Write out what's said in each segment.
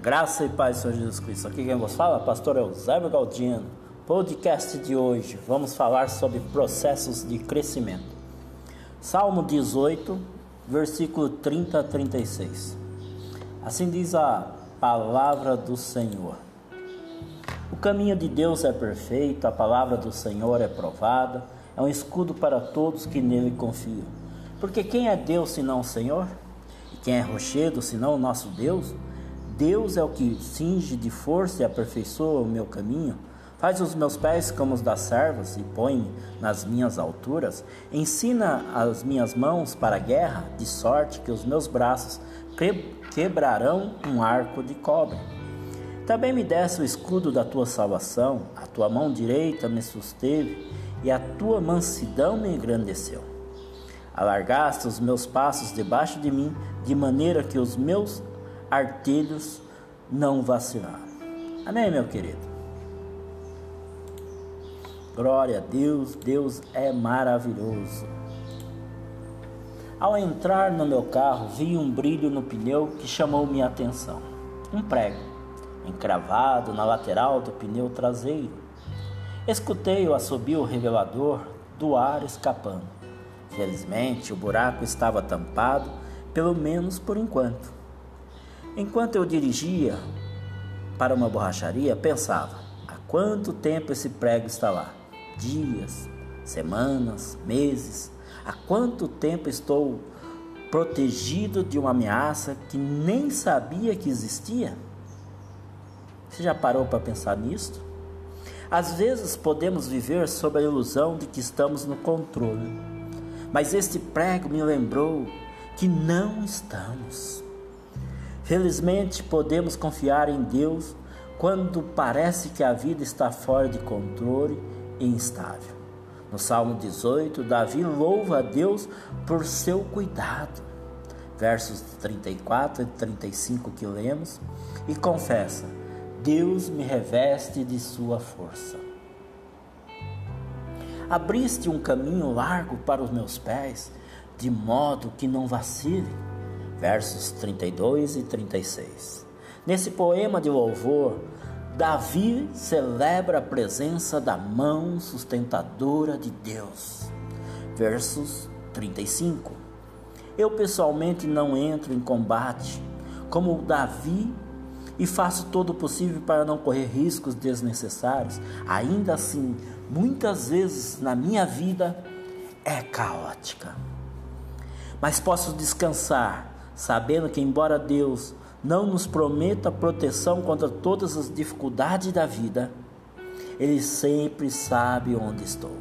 Graça e paz, Senhor Jesus Cristo. Aqui quem vos fala, pastor Eusébio Galdino. Podcast de hoje, vamos falar sobre processos de crescimento. Salmo 18, versículo 30 a 36. Assim diz a palavra do Senhor. O caminho de Deus é perfeito, a palavra do Senhor é provada, é um escudo para todos que nele confiam. Porque quem é Deus senão o Senhor? E quem é rochedo senão o nosso Deus? Deus é o que cinge de força e aperfeiçoa o meu caminho. Faz os meus pés como os das servas e põe-me nas minhas alturas. Ensina as minhas mãos para a guerra, de sorte que os meus braços quebrarão um arco de cobre. Também me desse o escudo da tua salvação, a tua mão direita me susteve e a tua mansidão me engrandeceu. Alargaste os meus passos debaixo de mim, de maneira que os meus artelhos não vacilaram. Amém, meu querido? Glória a Deus, Deus é maravilhoso. Ao entrar no meu carro, vi um brilho no pneu que chamou minha atenção. Um prego, encravado na lateral do pneu traseiro. Escutei o assobio revelador do ar escapando. Felizmente, o buraco estava tampado, pelo menos por enquanto. Enquanto eu dirigia para uma borracharia, pensava: há quanto tempo esse prego está lá? Dias, semanas, meses. Há quanto tempo estou protegido de uma ameaça que nem sabia que existia? Você já parou para pensar nisto? Às vezes podemos viver sob a ilusão de que estamos no controle, mas este prego me lembrou que não estamos. Felizmente, podemos confiar em Deus quando parece que a vida está fora de controle e instável. No Salmo 18, Davi louva a Deus por seu cuidado. Versos 34 e 35 que lemos, e confessa: Deus me reveste de sua força. Abriste um caminho largo para os meus pés, de modo que não vacile versos 32 e 36. Nesse poema de louvor, Davi celebra a presença da mão sustentadora de Deus. Versos 35. Eu pessoalmente não entro em combate como Davi e faço todo o possível para não correr riscos desnecessários. Ainda assim, muitas vezes na minha vida é caótica. Mas posso descansar sabendo que, embora Deus não nos prometa proteção contra todas as dificuldades da vida, Ele sempre sabe onde estou,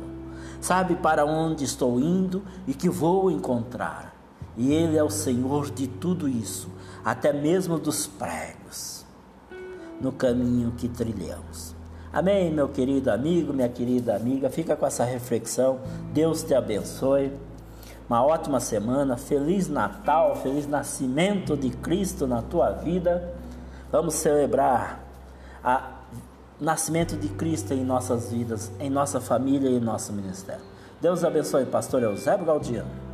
sabe para onde estou indo e que vou encontrar. E Ele é o Senhor de tudo isso, até mesmo dos pregos, no caminho que trilhamos. Amém, meu querido amigo, minha querida amiga. Fica com essa reflexão. Deus te abençoe uma ótima semana, feliz Natal, feliz nascimento de Cristo na tua vida. Vamos celebrar o nascimento de Cristo em nossas vidas, em nossa família e em nosso ministério. Deus abençoe, pastor Eusébio Galdiano.